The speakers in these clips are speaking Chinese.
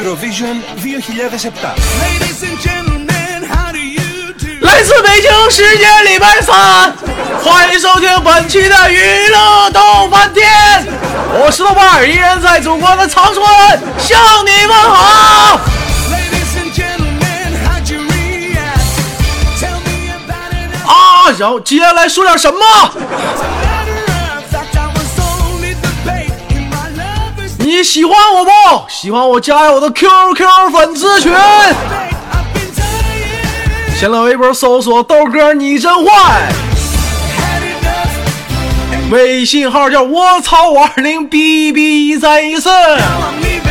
Eurovision 2007. 来自北京时间礼拜三，欢迎收听本期的娱乐逗翻天，我是豆瓣儿，依然在祖国的长春向你们好。Ladies and gentlemen, how'd you react? Tell me about it. 啊，然后接下来说点什么？你喜欢我不？喜欢我加我的 QQ 粉丝群，bait. I've been dying, 新浪微博搜索豆哥你真坏，微信号叫我操五二零 B B 再一次。now I'm leaving.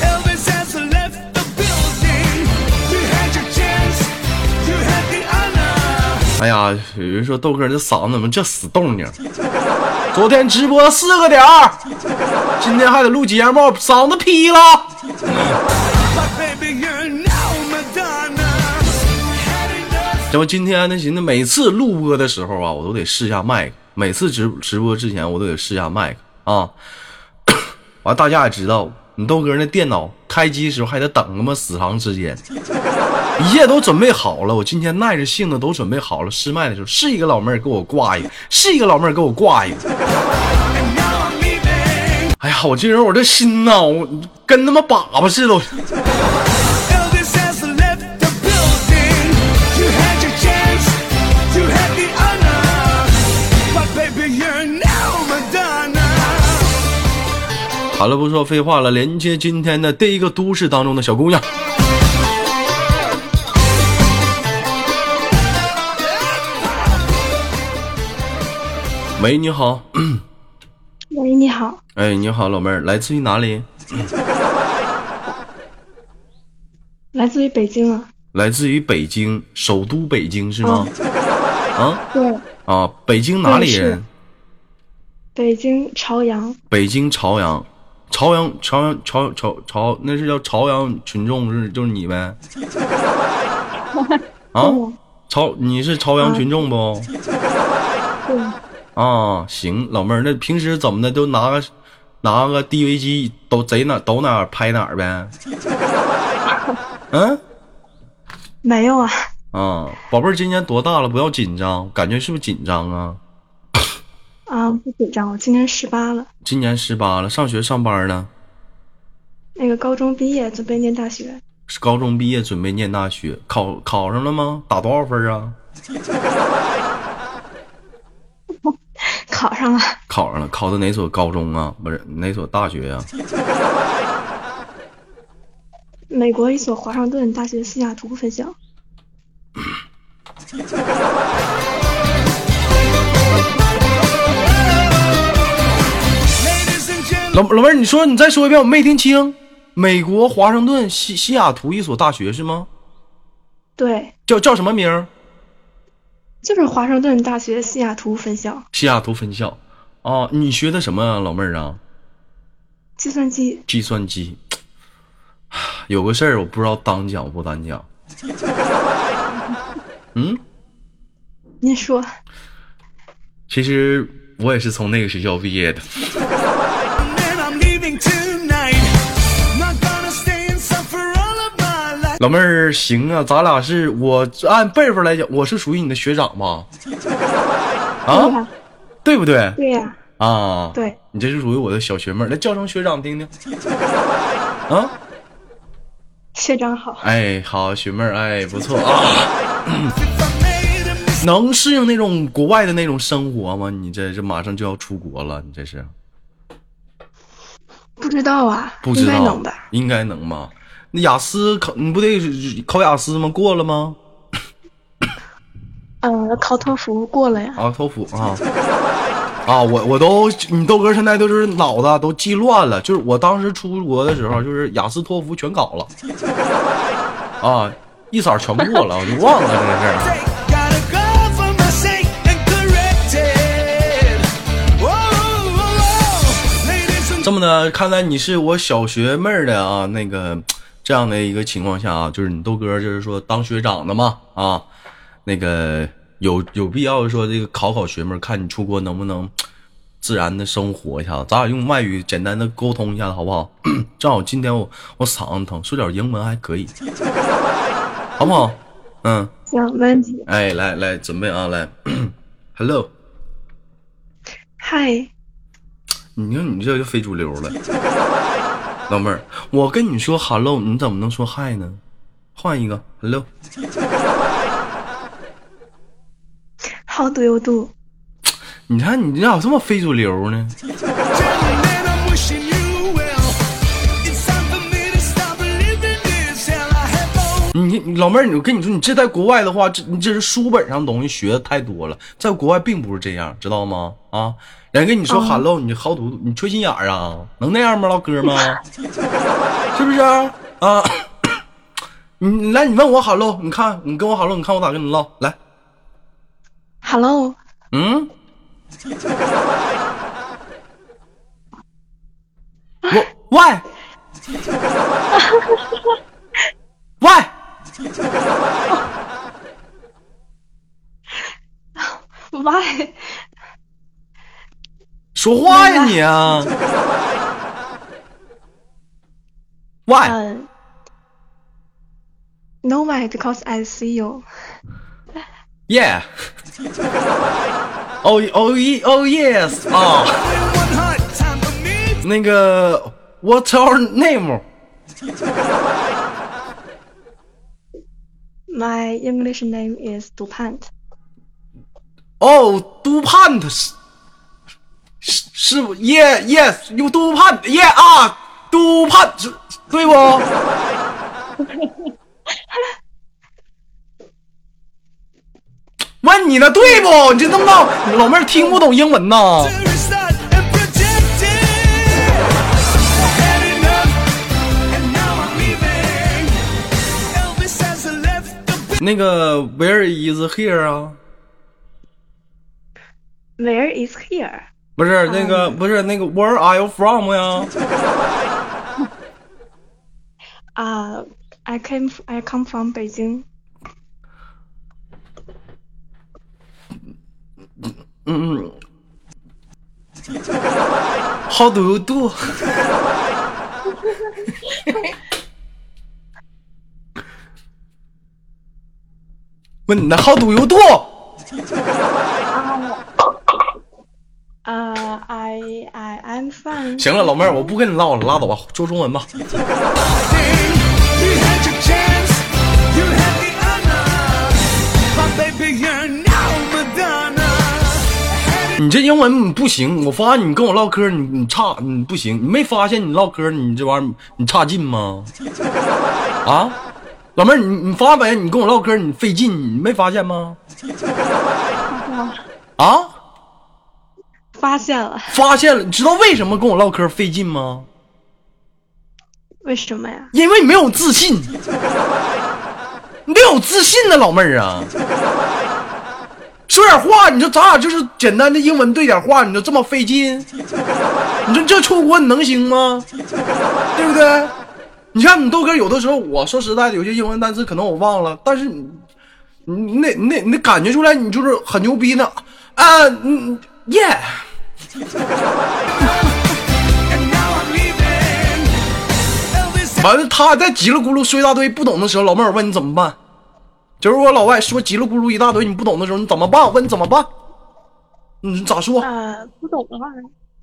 Elvis has left the building. You had your chance, you had the honor. 哎呀，有人说豆哥这嗓子怎么这死动静？昨天直播四个点儿，今天还得录节目，嗓子劈了。要不今天呢，寻思每次录播的时候啊，我都得试下麦克，每次直直播之前我都得试下麦克啊。完，大家也知道，你豆哥那电脑开机时候还得等他妈死长时间，一切都准备好了，我今天耐着性子都准备好了。失败的时候，是一个老妹儿给我挂一个，是一个老妹儿给我挂一个。哎呀，我这人我这心呐、我跟他妈粑粑似的。好了，不说废话了，连接今天的第一个都市当中的小姑娘。喂，你好，喂，你好，哎，你好，老妹儿，来自于哪里？来自于北京啊。来自于北京，首都北京是吗？啊对，啊，北京哪里人？北京朝阳。北京朝阳，朝阳朝阳朝朝朝，那是叫朝阳群众是就是你呗？啊，朝你是朝阳群众不？对，啊，行，老妹儿，那平时怎么的都拿个拿个 DV 机都贼哪都哪儿拍哪儿呗？嗯没有啊，啊，宝贝儿今年多大了？不要紧张，感觉是不是紧张啊？啊，不紧张，我今年十八了，今年十八了，上学上班呢？那个高中毕业准备念大学，是高中毕业准备念大学，考考上了吗？打多少分啊？考上了，考上了，考的哪所高中啊？不是哪所大学呀、美国一所华盛顿大学西雅图分校。老老妹儿，你说你再说一遍，我没听清。美国华盛顿西西雅图一所大学是吗？对，叫叫什么名儿？就是华盛顿大学西雅图分校，西雅图分校。哦，你学的什么啊，老妹儿啊？计算机。计算机。有个事儿我不知道当讲不当讲。嗯，您说，其实我也是从那个学校毕业的。老妹儿，行啊，咱俩是我按辈分来讲，我是属于你的学长吧？对啊，对不对？对呀，啊，对，你这是属于我的小学妹儿，来叫声学长听听。啊，学长好。哎，好，学妹儿，哎，不错啊。能适应那种国外的那种生活吗？你这这马上就要出国了，你这是不知道啊，不知道应该能吧？应该能吧？那雅思考你不得考雅思吗？过了吗？呃，考托福过了呀。啊，托福啊啊！我我都你豆哥现在都是脑子都记乱了，就是我当时出国的时候，就是雅思托福全考了啊，一扫全过了，我就忘了这个事儿。这么的，看来你是我小学妹儿的啊，那个这样的一个情况下啊，就是你豆哥就是说当学长的嘛啊，那个有有必要说这个考考学妹，看你出国能不能自然的生活一下子，咱俩用外语简单的沟通一下子，好不好？正好今天我我嗓子疼，说点英文还可以，好不好？嗯，行，没问题。哎，来来，准备啊，来，Hello，嗨，你看你这就非主流了，老妹儿，我跟你说 hello，你怎么能说 hi 呢？换一个 hello。好赌又赌，你看你咋这么非主流呢？你老妹儿，我跟你说，你这在国外的话，这你这是书本上的东西学的太多了，在国外并不是这样，知道吗？啊。人跟你说哦 hello，你好赌，你缺心眼儿啊？能那样吗，唠嗑吗？是不是啊？啊，你你来，你问我 hello，你看你跟我 hello，你看我咋跟你唠？来，Hello，嗯，我 why why 喂，说话呀你啊？why 嗯，No way because I see you。 yeah oh oh ye- oh yes 啊、 One heart, time for me 那个 What's your name？ My English name is Dupant。哦，杜盼他 是是不？Yeah yes，有杜盼 Yeah 啊，杜盼是对不？问你呢，对不？你这弄到老妹儿听不懂英文呐？那个 Where is here？Where is here？不是那个，不是那个 Where are you from 呀？啊、i came I come from 北京。嗯，How do you do？问你呢？How do you do？啊、i I I'm fine。行了，老妹儿，我不跟你唠了，拉倒吧，说中文吧。你这英文不行，我发现你跟我唠嗑，你你差，你不行，你没发现你唠嗑你这玩意儿你差劲吗？啊，老妹儿，你你发没？你跟我唠嗑你费劲，你没发现吗？啊，发现了，发现了，你知道为什么跟我唠嗑费劲吗？为什么呀？因为你没有自信，你得有自信呢，老妹儿啊。说点话，你说咱俩就是简单的英文对点话，你就这么费劲？你说这出国你能行吗？对不对？你看你豆哥有的时候，我说实在的，有些英文单词可能我忘了，但是你你那那你得你得感觉出来，你就是很牛逼呢。啊，嗯，yeah，完了，他在叽里咕噜说一大堆不懂的时候，老妹儿问你怎么办？就是我老外说叽里咕噜一大堆你不懂的时候，你怎么办？问你怎么办？你咋说？呃，不懂的话，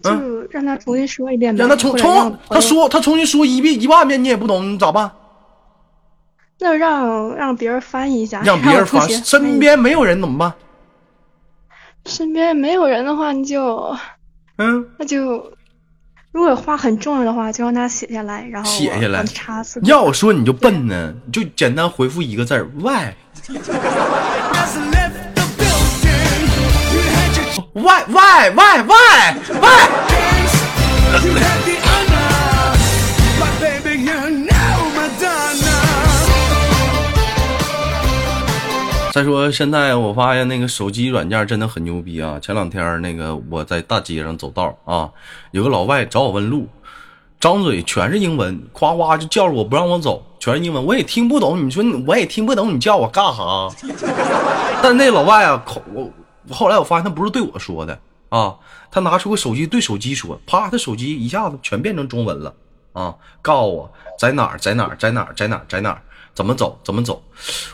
就让他重新说一遍呗。让他重重他，说他重新说一遍一万遍你也不懂，你咋办？那让让别人翻译一下，让别人翻译身边没有人怎么办？身边没有人的话，你就那就如果话很重要的话，就让他写下来，然后写下来，叉死！要我说你就笨呢，就简单回复一个字儿，Why？Why？Why？Why？Why？再说现在我发现那个手机软件真的很牛逼啊！前两天那个我在大街上走道啊，有个老外找我问路，张嘴全是英文，夸夸就叫着我不让我走，全是英文，我也听不懂。你说你我也听不懂，你叫我干哈？但那老外啊，口我后来我发现他不是对我说的，啊，他拿出个手机对手机说，啪，他手机一下子全变成中文了啊，告诉我在哪儿，在哪儿，在哪儿，在哪儿，在哪儿，怎么走，怎么走。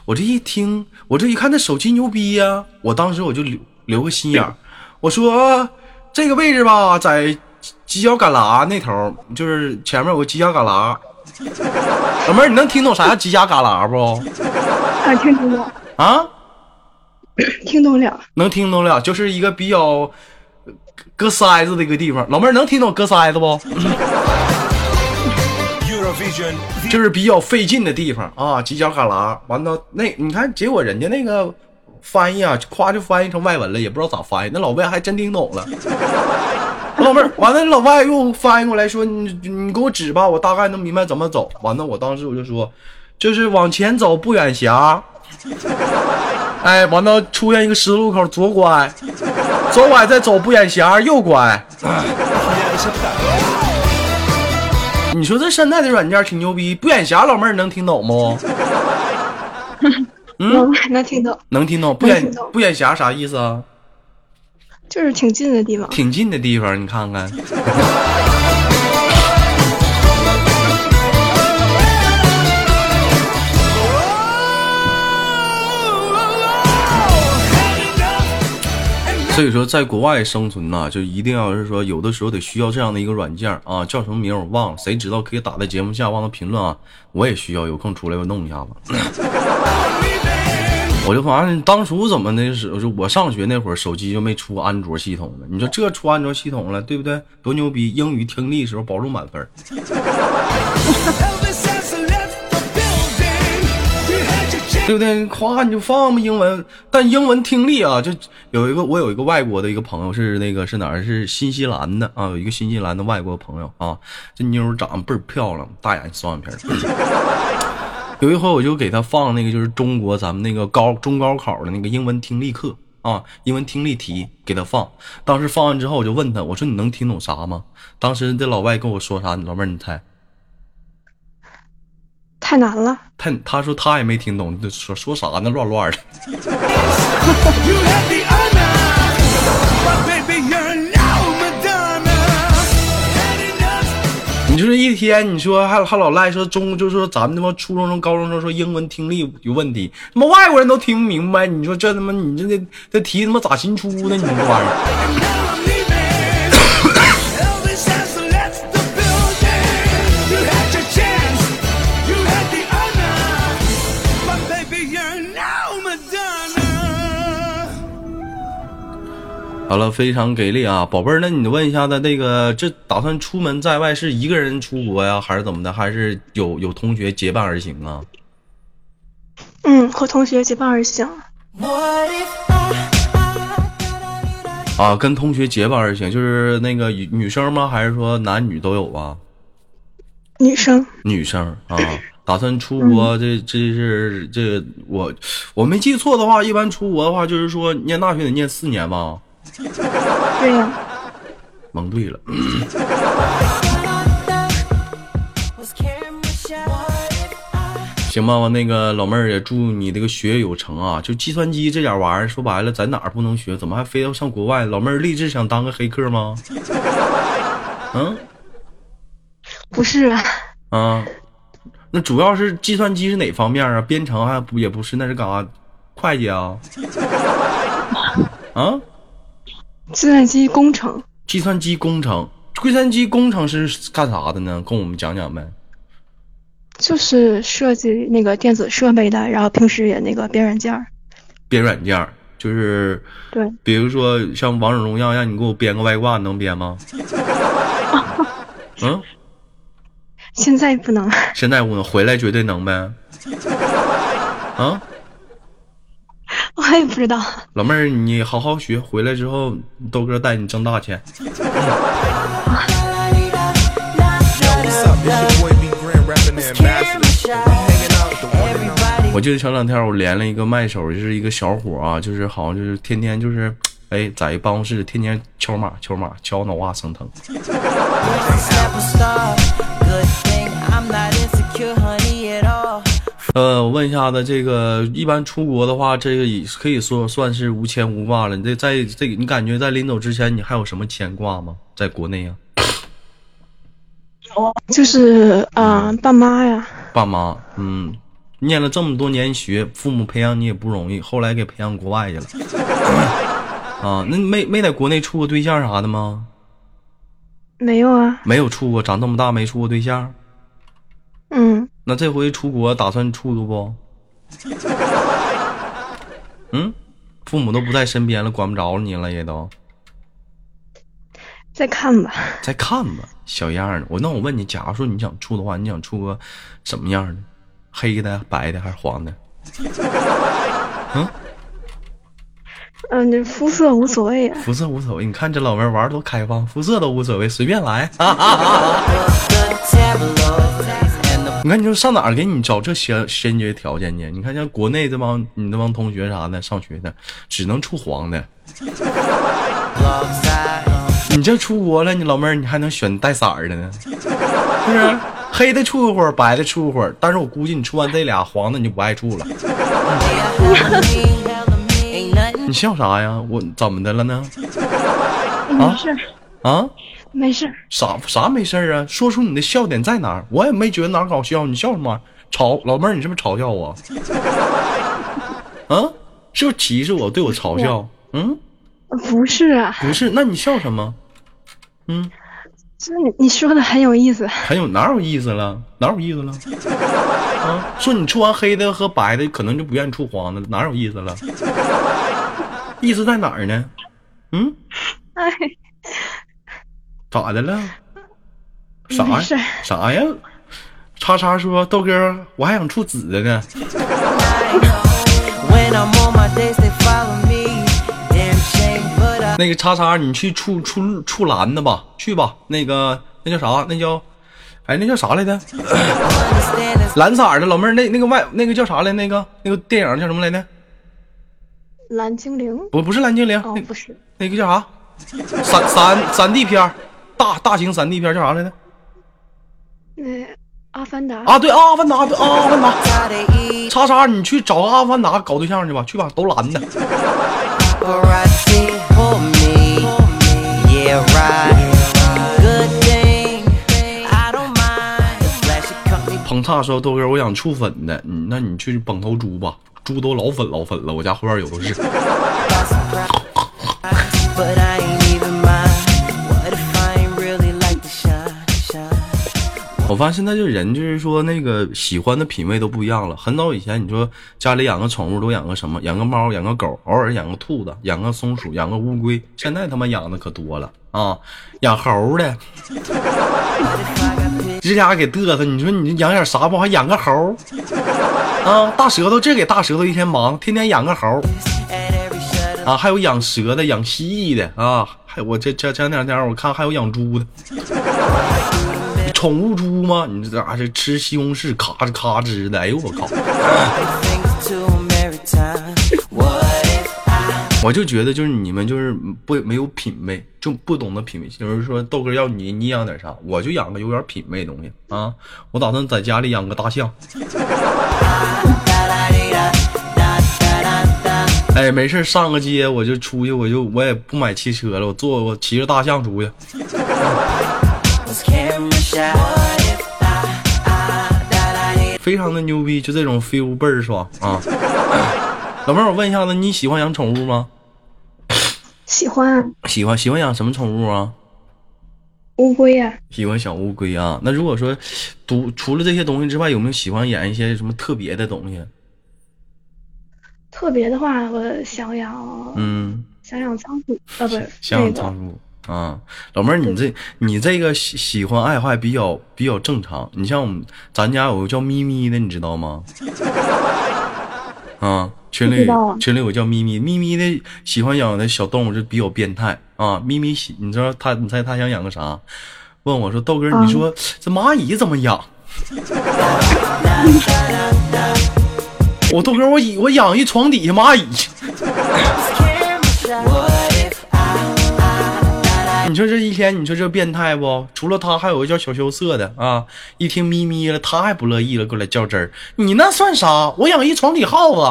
我这一听，我这一看，那手机牛逼呀、我当时我就留留个心眼儿，我说这个位置吧，在犄角旮旯那头，就是前面有个犄角旮旯。老妹儿，你能听懂啥叫犄角旮旯不？啊，听懂了，啊？听懂了。能听懂了，就是一个比较呃割腮子的一个地方。老妹儿能听懂搁塞子不？就是比较费劲的地方啊，犄角旮旯。完了，那你看，结果人家那个翻译啊，夸就翻译成外文了，也不知道咋翻译。那老外还真听懂了。老妹儿，完了，老外又翻译过来说：“你你给我指吧，我大概能明白怎么走。”完了，我当时我就说：“就是往前走不远狭。”哎，完了，出现一个十字路口，左拐，左拐再走不远狭，右拐。你说这现在的软件挺牛逼，不眼瞎老妹儿能听懂不？嗯，能听懂，能听懂。不远能听懂不眼瞎啥意思啊？就是挺近的地方。挺近的地方，你看看。所以说，在国外生存呐、就一定要是说，有的时候得需要这样的一个软件啊，叫什么名我忘了，谁知道可以打在节目下方的评论啊，我也需要，有空出来我弄一下子。我就发现当初怎么的时候，就我上学那会儿，手机就没出安卓系统了。你说这出安卓系统了，对不对？多牛逼！英语听力时候保住满分 对不对？夸你就放吧，英文，但英文听力啊，就有一个我有一个外国的一个朋友是那个是哪儿？是新西兰的啊，有一个新西兰的外国朋友啊，这妞长得倍儿漂亮，大眼双眼皮。有一回我就给他放那个就是中国咱们那个高中高考的那个英文听力课啊，英文听力题给他放。当时放完之后，我就问他，我说你能听懂啥吗？当时这老外跟我说啥？老妹儿你猜？太难了，他他说他也没听懂，这说说啥呢？乱乱的。你就是一天，你说还还老赖说中，就说咱们他妈初中生、高中生说英文听力有问题，他妈外国人都听不明白。你说这他妈你这这这题他妈咋新出的？你这玩意儿，好了，非常给力啊，宝贝儿，那你问一下他那个这打算出门在外是一个人出国呀，还是怎么的？还是有有同学结伴而行啊？嗯，和同学结伴而行。啊，跟同学结伴而行，就是那个女女生吗？还是说男女都有啊？女生，女生啊，打算出国，这这是这我我没记错的话，一般出国的话，就是说念大学得念四年吧。对呀、蒙对了，行吧，我那个老妹儿也祝你这个学业有成啊！就计算机这点玩意儿，说白了，在哪儿不能学？怎么还非要上国外？老妹儿立志想当个黑客吗？嗯不是，啊，那主要是计算机是哪方面啊？编程还不也不是，那是干啥？会计啊？啊？计算机工程，计算机工程，计算机工程师是干啥的呢？跟我们讲讲呗。就是设计那个电子设备的，然后平时也那个编软件儿。编软件儿就是，对，比如说像王者荣耀，让你给我编个外挂，能编吗？嗯，现在不能，现在不能，回来绝对能呗。啊，我也不知道。老妹儿，你好好学，回来之后豆哥带你挣大钱。我记得前两天我连了一个麦手，就是一个小伙啊，就是好像就是天天就是，哎，在一办公室天天敲码敲码敲脑瓜生疼。Good thing I'm not insecure, honey, at all. 呃，我问一下子，这个一般出国的话，这个也可以说算是无牵无挂了。你这在这个，你感觉在临走之前，你还有什么牵挂吗？在国内啊，就是啊、爸妈呀，爸妈，嗯，念了这么多年学，父母培养你也不容易，后来给培养国外去了。啊，那没没在国内处过对象啥的吗？没有啊，没有处过，长这么大没处过对象。嗯，那这回出国打算处个不？嗯，父母都不在身边了，管不着你了，也都再看吧。再看吧，小样儿的。我那我问你，假如说你想处的话，你想处个什么样的？黑的、白的还是黄的？嗯，这肤色无所谓啊。肤色无所谓。你看这老妹儿玩儿多开放，肤色都无所谓，随便来。你看，你说上哪儿给你找这先先决条件去？你看像国内这帮你那帮同学啥的上学的，只能处黄的。你这出国了，你老妹儿你还能选带色儿的呢？是不是？黑的处一会儿，白的处一会儿，但是我估计你处完这俩黄的你就不爱处了。你笑啥呀？我怎么的了呢？没事，啊？没事。啥啥没事啊？说出你的笑点在哪儿？我也没觉得哪儿搞笑，你笑什么？嘲老妹儿，你是不是嘲笑我？啊？是不是歧视我？对我嘲笑？嗯，不是啊，不是，那你笑什么？嗯，这你你说的很有意思。很有哪有意思了？哪有意思了？啊？说你出完黑的和白的，可能就不愿意出黄的，哪有意思了？意思在哪儿呢？嗯，哎，咋的了？啥呀啥呀？叉叉说豆哥，我还想处紫的呢。那个叉叉，你去处处处蓝的吧，去吧。那个那叫啥？那叫，哎，那叫啥来着？蓝色的老妹儿，那那个外那个叫啥来？那个那个电影叫什么来着？蓝精灵？不不是蓝精灵，哦那，不是，那个叫啥？三三三 D 片儿，大大型三 D 片叫啥来着？那阿凡达。啊，对，阿凡达，对，阿凡达。叉叉，你去找个阿凡达搞对象去吧，去吧，都蓝的。Paparazzi for me. Yeah, right. Good thing. I don't mind. The flashy company 彭叉说豆哥，我想触粉的，嗯，那你去捧头猪吧，猪都老粉老粉了，我家后院有的是。我发现现在这人就是说那个喜欢的品味都不一样了。很早以前你说家里养个宠物都养个什么？养个猫，养个狗，偶尔养个兔子，养个松鼠，养个乌龟。现在他妈养的可多了啊！养猴的，这家伙给嘚瑟。你说你养点啥不？还养个猴啊？大舌头，这给大舌头一天忙，天天养个猴啊，还有养蛇的，养蜥蜴的啊，还我这这前两天我看还有养猪的。宠物猪吗？你这咋这吃西红柿咔吱咔吱的？哎呦我靠！我就觉得就是你们就是不没有品味，就不懂得品味。就是说豆哥要你，你养点啥？我就养个有点品味的东西啊！我打算在家里养个大象。哎，没事上个街我就出去，我就我也不买汽车了，我坐我骑着大象出去。非常的牛逼，就这种 feel 倍儿爽啊！老妹儿，我问一下子，你喜欢养宠物吗？喜欢喜欢，喜欢养什么宠物啊？乌龟啊，喜欢小乌龟啊。那如果说，独除了这些东西之外，有没有喜欢养一些什么特别的东西？特别的话，我想养，嗯，想养仓鼠，呃，不是想养，仓鼠啊。老妹儿，你这你这个喜喜欢爱好比较比较正常。你像我们咱家有个叫咪咪的，你知道吗？啊，群里群里有个叫咪咪，咪咪的喜欢养的小动物就比较变态啊。咪咪喜，你知道他，你猜他想养个啥？问我说豆哥，啊你说这蚂蚁怎么养？我豆哥，我我养一床底下蚂蚁，你说这一天，你说这变态不？除了他，还有个叫小羞涩的啊！一听咪咪了，他还不乐意了，过来较真儿。你那算啥？我养一床底耗子。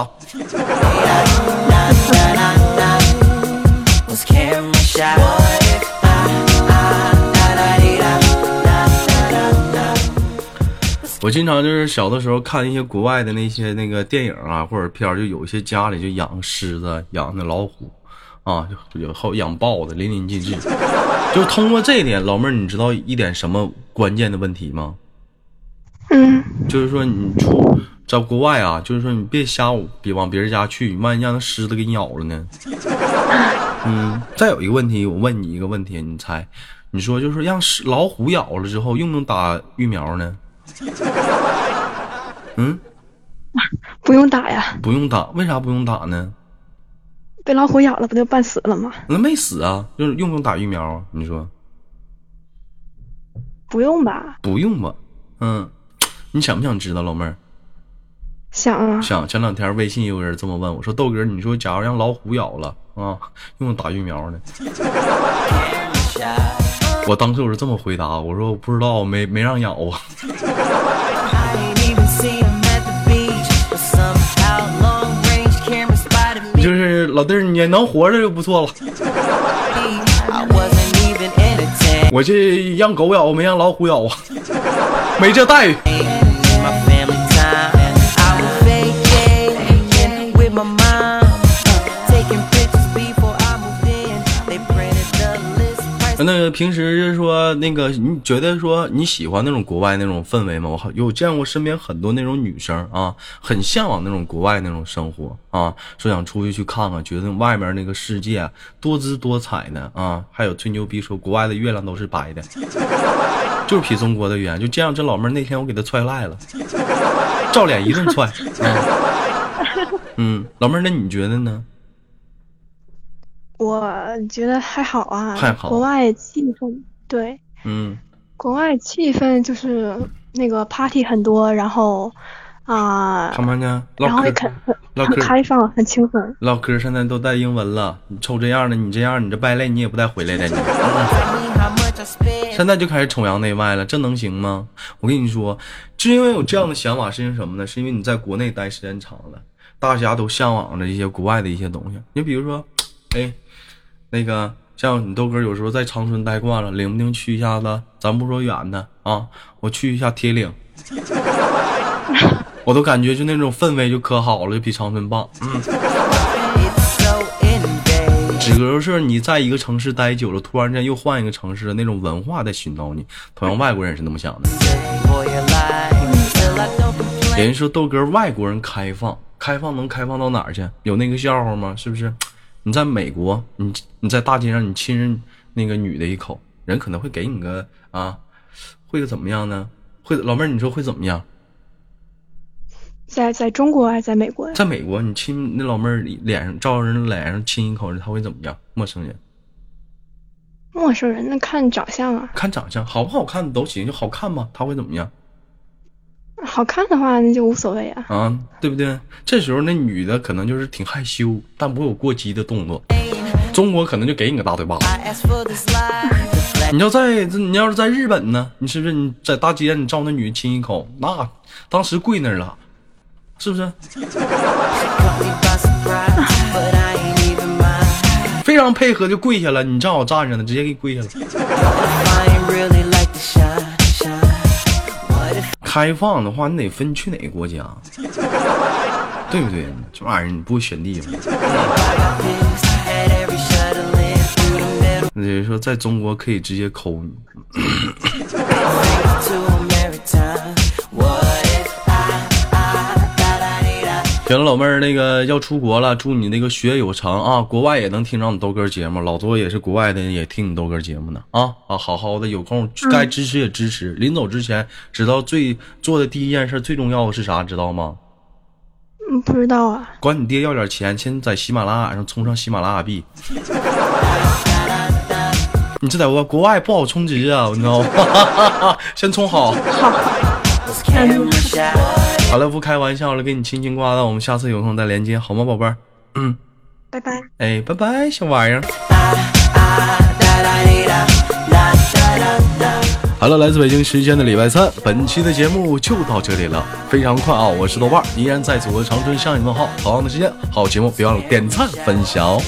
我经常就是小的时候看一些国外的那些那个电影啊或者片儿，就有一些家里就养狮子、养那老虎，啊，就有后养豹子，淋漓尽致。就是通过这一点，老妹儿，你知道一点什么关键的问题吗？嗯，就是说你出在国外啊，就是说你别瞎别往别人家去，万一让那狮子给你咬了呢？嗯，再有一个问题，我问你一个问题，你猜，你说就是让狮老虎咬了之后，用不用打疫苗呢？嗯，不用打呀，不用打，为啥不用打呢？被老虎咬了不就半死了吗？那没死啊，就是用不用打疫苗啊？你说不用吧？不用吧？嗯，你想不想知道，老妹儿？想啊，想前两天微信有人这么问我说：“豆哥，你说假如让老虎咬了啊，用不用打疫苗呢？” 我当时我是这么回答，我说我不知道，没没让咬啊。老弟儿，你能活着就不错了。我这让狗咬，没让老虎咬啊，没这待遇。那个平时就是说那个，你觉得说你喜欢那种国外那种氛围吗？我好有见过身边很多那种女生啊，很向往那种国外那种生活啊，说想出去去看看，觉得外面那个世界多姿多彩的啊，还有吹牛逼说国外的月亮都是白的，就是比中国的圆。就这样，这老妹儿那天我给她踹赖了，照脸一顿踹。嗯，老妹儿，那你觉得呢？我觉得还好啊，还好国外气氛，对，嗯国外气氛就是那个 party 很多，然后啊、他们呢？然后也很很很开放，很轻松。唠嗑现在都带英文了，你瞅这样的，你这样，你这败类，你也不带回来的你。现在就开始崇洋媚外了，这能行吗？我跟你说，就因为有这样的想法，是因为什么呢？是因为你在国内待时间长了，大家都向往着一些国外的一些东西。你比如说，哎，那个像你豆哥有时候在长春待惯了，领不领去一下子？咱不说远的啊，我去一下铁岭，我都感觉就那种氛围就可好了，就比长春棒。嗯。只不过是你在一个城市待久了，突然间又换一个城市的那种文化在熏陶你。同样，外国人也是那么想的。人家说豆哥外国人开放，开放能开放到哪儿去？有那个笑话吗？是不是？你在美国，你你在大街上你亲人那个女的一口，人可能会给你个啊，会个怎么样呢？会老妹儿，你说会怎么样？在在中国还是在美国呀？在美国，你亲那老妹儿脸上照人脸上亲一口，他会怎么样？陌生人陌生人那看长相啊，看长相好不好看都行，就好看吗？他会怎么样？好看的话那就无所谓啊。啊，对不对？这时候那女的可能就是挺害羞，但不会有过激的动作。中国可能就给你个大嘴巴子。你要在你要是在日本呢，你是不是你在大街上你照那女的亲一口，那当时跪那儿了，是不是？非常配合就跪下了，你正好站着呢，直接给你跪下了。开放的话，你得分去哪个国家，对不对？这玩意儿你不会选地方。那就是说，在中国可以直接抠你。行了，老妹儿，那个要出国了，祝你那个学业有成啊！国外也能听着你豆哥节目，老多也是国外的，也听你豆哥节目呢啊啊！好好的，有空该支持也支持。临走之前，知道最做的第一件事最重要的是啥？知道吗？嗯，不知道啊。管你爹要点钱，先在喜马拉雅上充上喜马拉雅币。你这在国国外不好充值啊，你知道吗？先充好。好了，不开玩笑了，给你轻轻挂断，我们下次有空再连接，好吗，宝贝儿？嗯，拜拜。哎，拜拜，小玩意儿。好了，来自北京时间的礼拜三，本期的节目就到这里了，非常快啊！我是豆瓣儿，依然在祖国长春向你问好。同样的时间，好节目别忘了点赞分享哦。